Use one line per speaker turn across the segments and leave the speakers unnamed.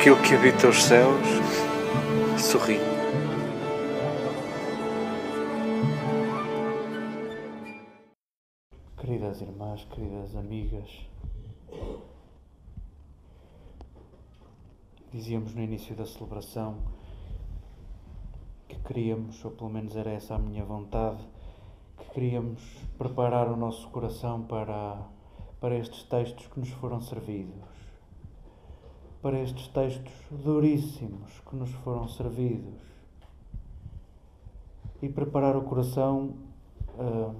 aquilo que habita os céus sorri.
Queridas irmãs, queridas amigas, dizíamos no início da celebração que queríamos, ou pelo menos era essa a minha vontade, que queríamos preparar o nosso coração para, para estes textos que nos foram servidos para estes textos duríssimos que nos foram servidos e preparar o coração, uh,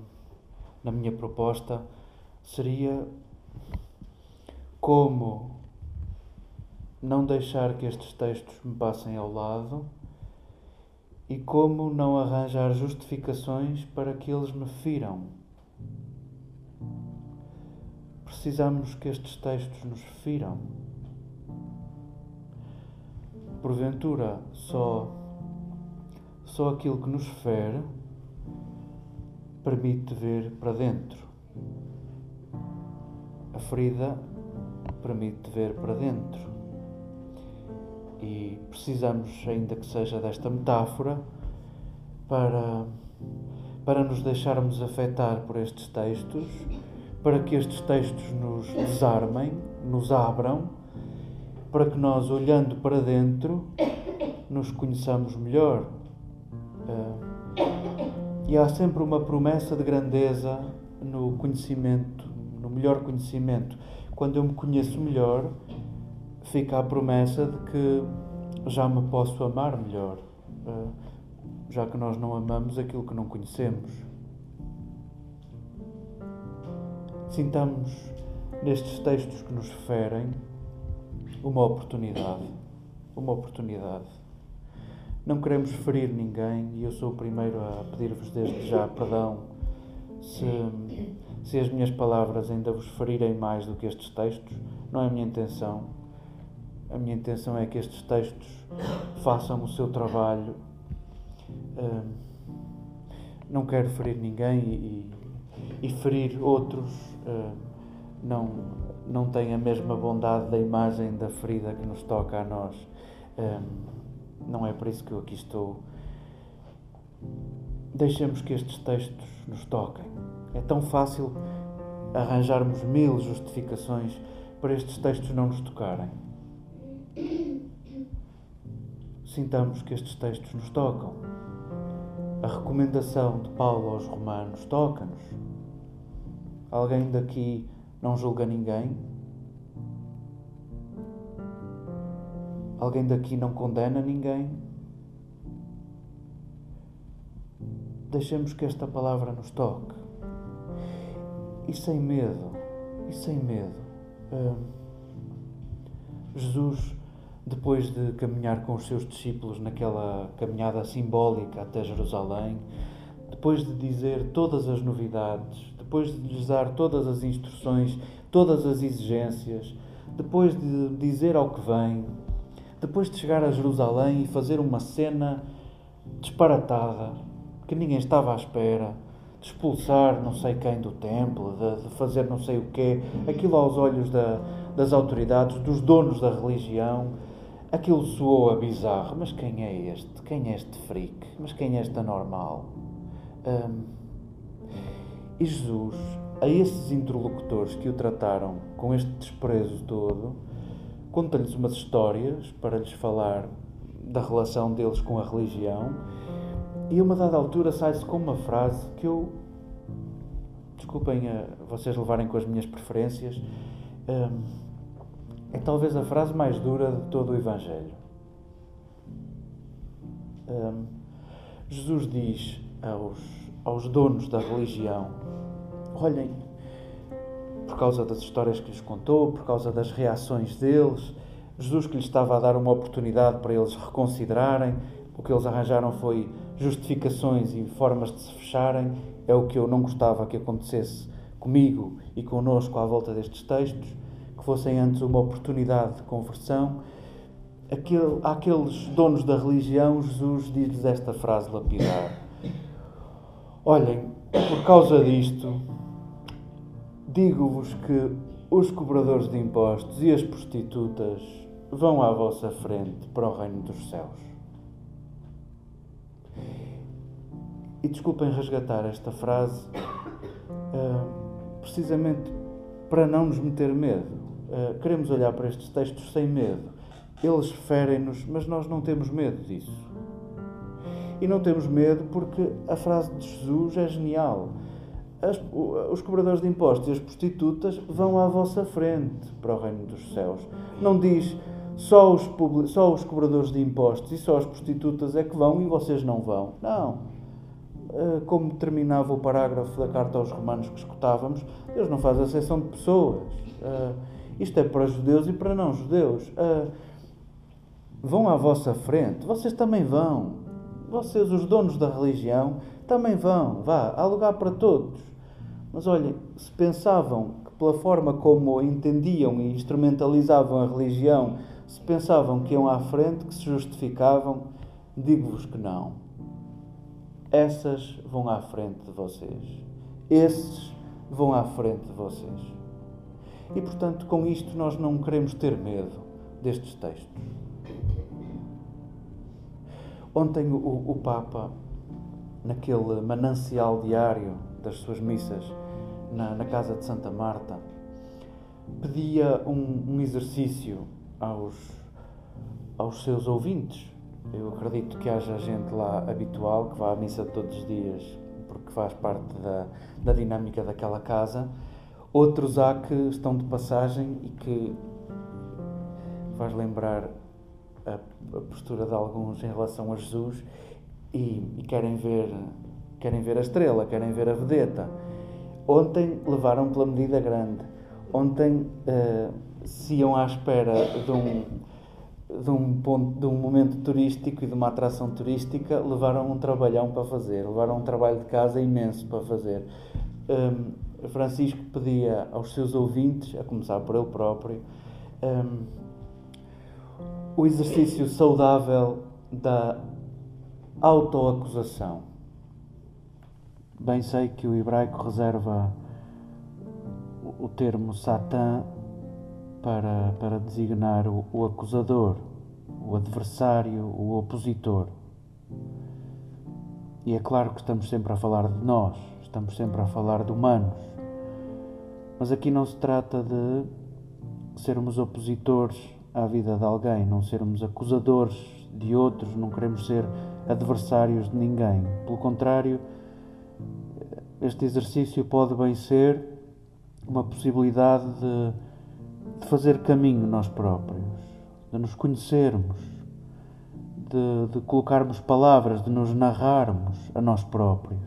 na minha proposta, seria como não deixar que estes textos me passem ao lado e como não arranjar justificações para que eles me firam. Precisamos que estes textos nos firam porventura só só aquilo que nos fere permite ver para dentro. A ferida permite ver para dentro. E precisamos, ainda que seja desta metáfora, para, para nos deixarmos afetar por estes textos, para que estes textos nos desarmem, nos abram para que nós, olhando para dentro, nos conheçamos melhor. Eh, e há sempre uma promessa de grandeza no conhecimento, no melhor conhecimento. Quando eu me conheço melhor, fica a promessa de que já me posso amar melhor, eh, já que nós não amamos aquilo que não conhecemos. Sintamos nestes textos que nos ferem uma oportunidade. Uma oportunidade. Não queremos ferir ninguém e eu sou o primeiro a pedir-vos desde já perdão se, se as minhas palavras ainda vos ferirem mais do que estes textos. Não é a minha intenção. A minha intenção é que estes textos façam o seu trabalho. não quero ferir ninguém e, e ferir outros não, não tem a mesma bondade da imagem da ferida que nos toca a nós. não é por isso que eu aqui estou. Deixemos que estes textos nos toquem. É tão fácil arranjarmos mil justificações para estes textos não nos tocarem. Sintamos que estes textos nos tocam. A recomendação de Paulo aos Romanos toca-nos. Alguém daqui não julga ninguém. Alguém daqui não condena ninguém. Deixemos que esta palavra nos toque. E sem medo, e sem medo. Hum, Jesus, depois de caminhar com os seus discípulos naquela caminhada simbólica até Jerusalém, depois de dizer todas as novidades, depois de lhes dar todas as instruções, todas as exigências, depois de dizer ao que vem, depois de chegar a Jerusalém e fazer uma cena disparatada que ninguém estava à espera, de expulsar não sei quem do templo, de, de fazer não sei o quê, aquilo aos olhos da, das autoridades, dos donos da religião, aquilo soou a bizarro. Mas quem é este? Quem é este freak? Mas quem é este anormal? Um, e Jesus, a esses interlocutores que o trataram com este desprezo todo, conta-lhes umas histórias para lhes falar da relação deles com a religião, e a uma dada altura sai-se com uma frase que eu. Desculpem a vocês levarem com as minhas preferências. É talvez a frase mais dura de todo o Evangelho. Jesus diz aos, aos donos da religião. Olhem, por causa das histórias que lhes contou, por causa das reações deles, Jesus que lhes estava a dar uma oportunidade para eles reconsiderarem, o que eles arranjaram foi justificações e formas de se fecharem, é o que eu não gostava que acontecesse comigo e connosco à volta destes textos, que fossem antes uma oportunidade de conversão. Aquele, àqueles donos da religião, Jesus diz-lhes esta frase lapidar: Olhem, por causa disto, Digo-vos que os cobradores de impostos e as prostitutas vão à vossa frente para o reino dos céus. E desculpem resgatar esta frase, uh, precisamente para não nos meter medo. Uh, queremos olhar para estes textos sem medo. Eles ferem-nos, mas nós não temos medo disso. E não temos medo porque a frase de Jesus é genial. As, os cobradores de impostos e as prostitutas vão à vossa frente para o reino dos céus. Não diz só os, só os cobradores de impostos e só as prostitutas é que vão e vocês não vão. Não. Eh, como terminava o parágrafo da carta aos romanos que escutávamos, Deus não faz exceção de pessoas. Eh, isto é para judeus e para não judeus. Eh, vão à vossa frente, vocês também vão. Vocês, os donos da religião, também vão. Vá, há lugar para todos. Mas olhem, se pensavam que pela forma como entendiam e instrumentalizavam a religião, se pensavam que iam à frente, que se justificavam, digo-vos que não essas vão à frente de vocês. Esses vão à frente de vocês. E portanto, com isto, nós não queremos ter medo destes textos. Ontem, o, o Papa, naquele manancial diário das suas missas na, na Casa de Santa Marta, pedia um, um exercício aos, aos seus ouvintes eu acredito que haja gente lá habitual que vá à missa todos os dias porque faz parte da, da dinâmica daquela casa. Outros há que estão de passagem e que faz lembrar a, a postura de alguns em relação a Jesus e, e, querem ver querem ver a estrela, querem ver a vedeta. Ontem levaram pela medida grande. Ontem uh, se iam à espera de um de um, ponto, de um momento turístico e de uma atração turística, levaram um trabalhão para fazer, levaram um trabalho de casa imenso para fazer. Um, Francisco pedia aos seus ouvintes, a começar por ele próprio, um, o exercício saudável da autoacusação. Bem sei que o hebraico reserva o termo Satã para, para designar o, o acusador, o adversário, o opositor. E é claro que estamos sempre a falar de nós, estamos sempre a falar de humanos. Mas aqui não se trata de sermos opositores à vida de alguém, não sermos acusadores de outros, não queremos ser adversários de ninguém. Pelo contrário, este exercício pode bem ser uma possibilidade de de fazer caminho nós próprios, de nos conhecermos, de, de colocarmos palavras, de nos narrarmos a nós próprios.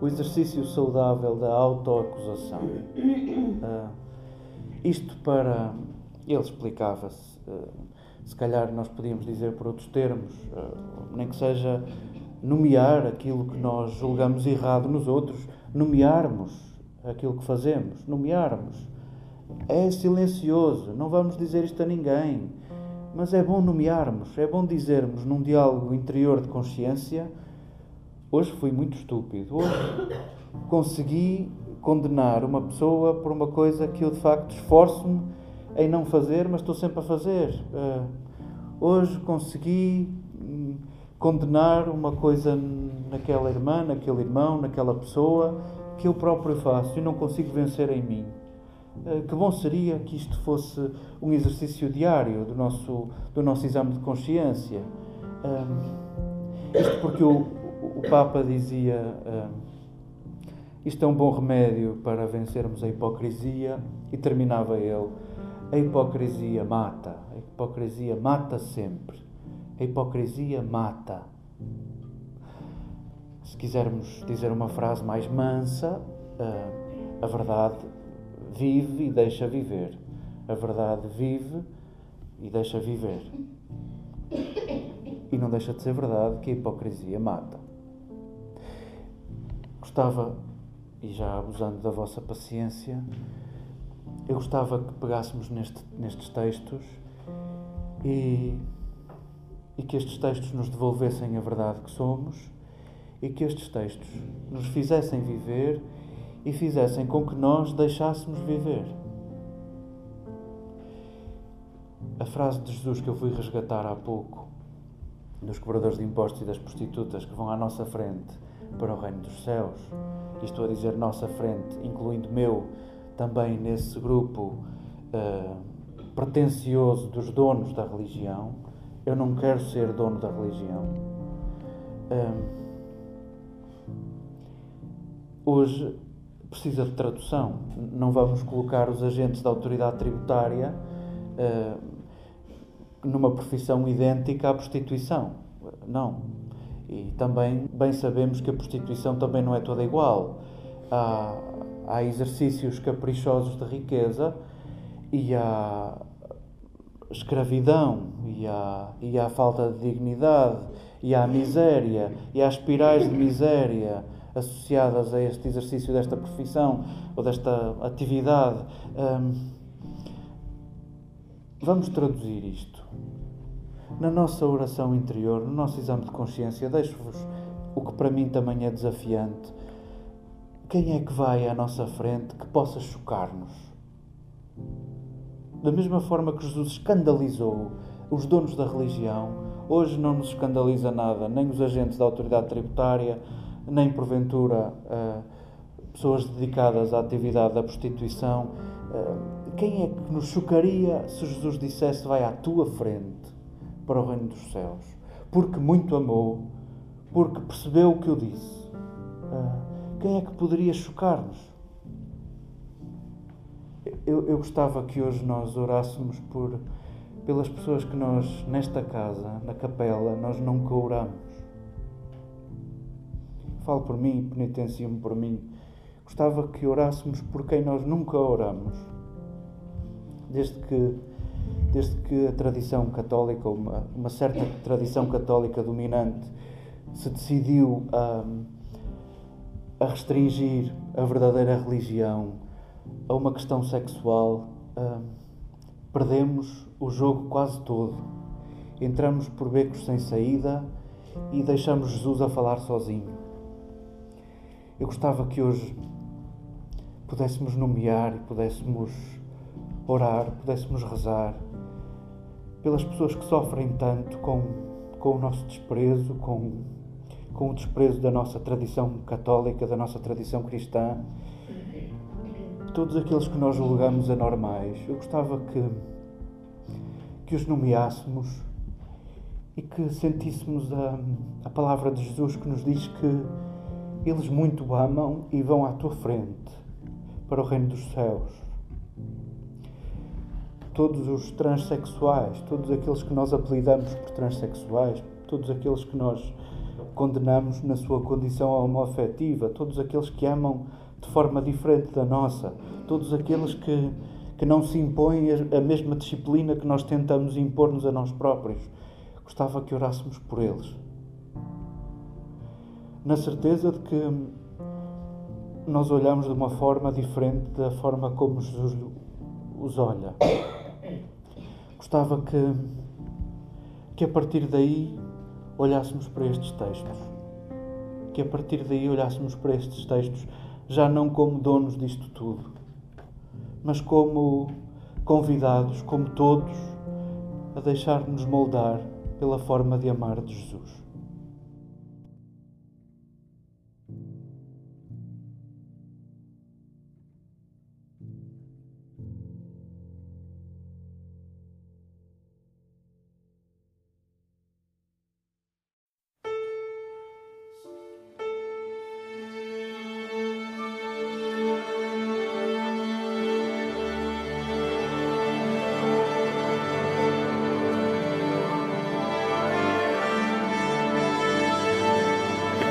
O exercício saudável da autoacusação. Uh, isto para. Ele explicava-se. Uh, se calhar nós podíamos dizer por outros termos, uh, nem que seja nomear aquilo que nós julgamos errado nos outros, nomearmos aquilo que fazemos, nomearmos é silencioso, não vamos dizer isto a ninguém. Mas é bom nomearmos, é bom dizermos num diálogo interior de consciência: hoje fui muito estúpido, hoje consegui condenar uma pessoa por uma coisa que eu de facto esforço-me em não fazer, mas estou sempre a fazer. Uh, hoje consegui hum, condenar uma coisa naquela irmã, naquele irmão, naquela pessoa que eu próprio faço e não consigo vencer em mim. Eh, que bom seria que isto fosse um exercício diário do nosso, do nosso exame de consciência. Um, isto porque o, o Papa dizia: isto é um bom remédio para vencermos a hipocrisia, e terminava ele: a hipocrisia mata, a hipocrisia mata sempre, a hipocrisia mata. Se quisermos dizer uma frase mais mansa, uh, a verdade vive e deixa viver. A verdade vive e deixa viver. E não deixa de ser verdade que a hipocrisia mata. Gostava, e já abusando da vossa paciência, eu gostava que pegássemos neste, nestes textos e, e que estes textos nos devolvessem a verdade que somos e que estes textos nos fizessem viver e fizessem com que nós deixássemos viver. a frase de Jesus que eu fui resgatar há pouco, dos cobradores de impostos e das prostitutas que vão à nossa frente para o reino dos céus, estou a dizer nossa frente, incluindo meu, também nesse grupo uh, pretencioso dos donos da religião. Eu não quero ser dono da religião. Uh, hoje precisa de tradução. Não vamos colocar os agentes da autoridade tributária uh, numa profissão idêntica à prostituição. Não. E também bem sabemos que a prostituição também não é toda igual. Há, há exercícios caprichosos de riqueza e há escravidão e há, e há falta de dignidade e há miséria e há espirais de miséria associadas a este exercício desta profissão ou desta atividade. vamos traduzir isto. Na nossa oração interior, no nosso exame de consciência, deixo-vos o que para mim também é desafiante. Quem é que vai à nossa frente que possa chocar-nos? Da mesma forma que Jesus escandalizou os donos da religião, hoje não nos escandaliza nada, nem os agentes da autoridade tributária, nem porventura uh, pessoas dedicadas à atividade da prostituição. Uh, quem é que nos chocaria se Jesus dissesse vai à tua frente para o reino dos céus? Porque muito amou, porque percebeu o que eu disse. Quem é que poderia chocar-nos? Eu, eu gostava que hoje nós orássemos por, pelas pessoas que nós, nesta casa, na capela, nós nunca oramos falo por mim, penitencio-me por mim. Gostava que orássemos por quem nós nunca oramos. Desde que, desde que a tradição católica, uma, uma certa tradição católica dominante, se decidiu a, a restringir a verdadeira religião a uma questão sexual, perdemos o jogo quase todo. Entramos por becos sem saída e deixamos Jesus a falar sozinho. Eu gostava que hoje pudéssemos nomear e pudéssemos orar, pudéssemos rezar pelas pessoas que sofrem tanto com, com o nosso desprezo, com, com o desprezo da nossa tradição católica, da nossa tradição cristã, todos aqueles que nós julgamos anormais. Eu gostava que, que os nomeássemos e que sentíssemos a, a palavra de Jesus que nos diz que eles muito amam e vão à tua frente para o reino dos céus. Todos os transexuais, todos aqueles que nós apelidamos por transexuais, todos aqueles que nós condenamos na sua condição homoafetiva, todos aqueles que amam de forma diferente da nossa, todos aqueles que, que não se impõem a mesma disciplina que nós tentamos impor-nos a nós próprios. Gostava que orássemos por eles na certeza de que nós olhamos de uma forma diferente da forma como Jesus os olha. Gostava que, que a partir daí olhássemos para estes textos. Que a partir daí olhássemos para estes textos já não como donos disto tudo, mas como convidados, como todos, a deixar-nos moldar pela forma de amar de Jesus.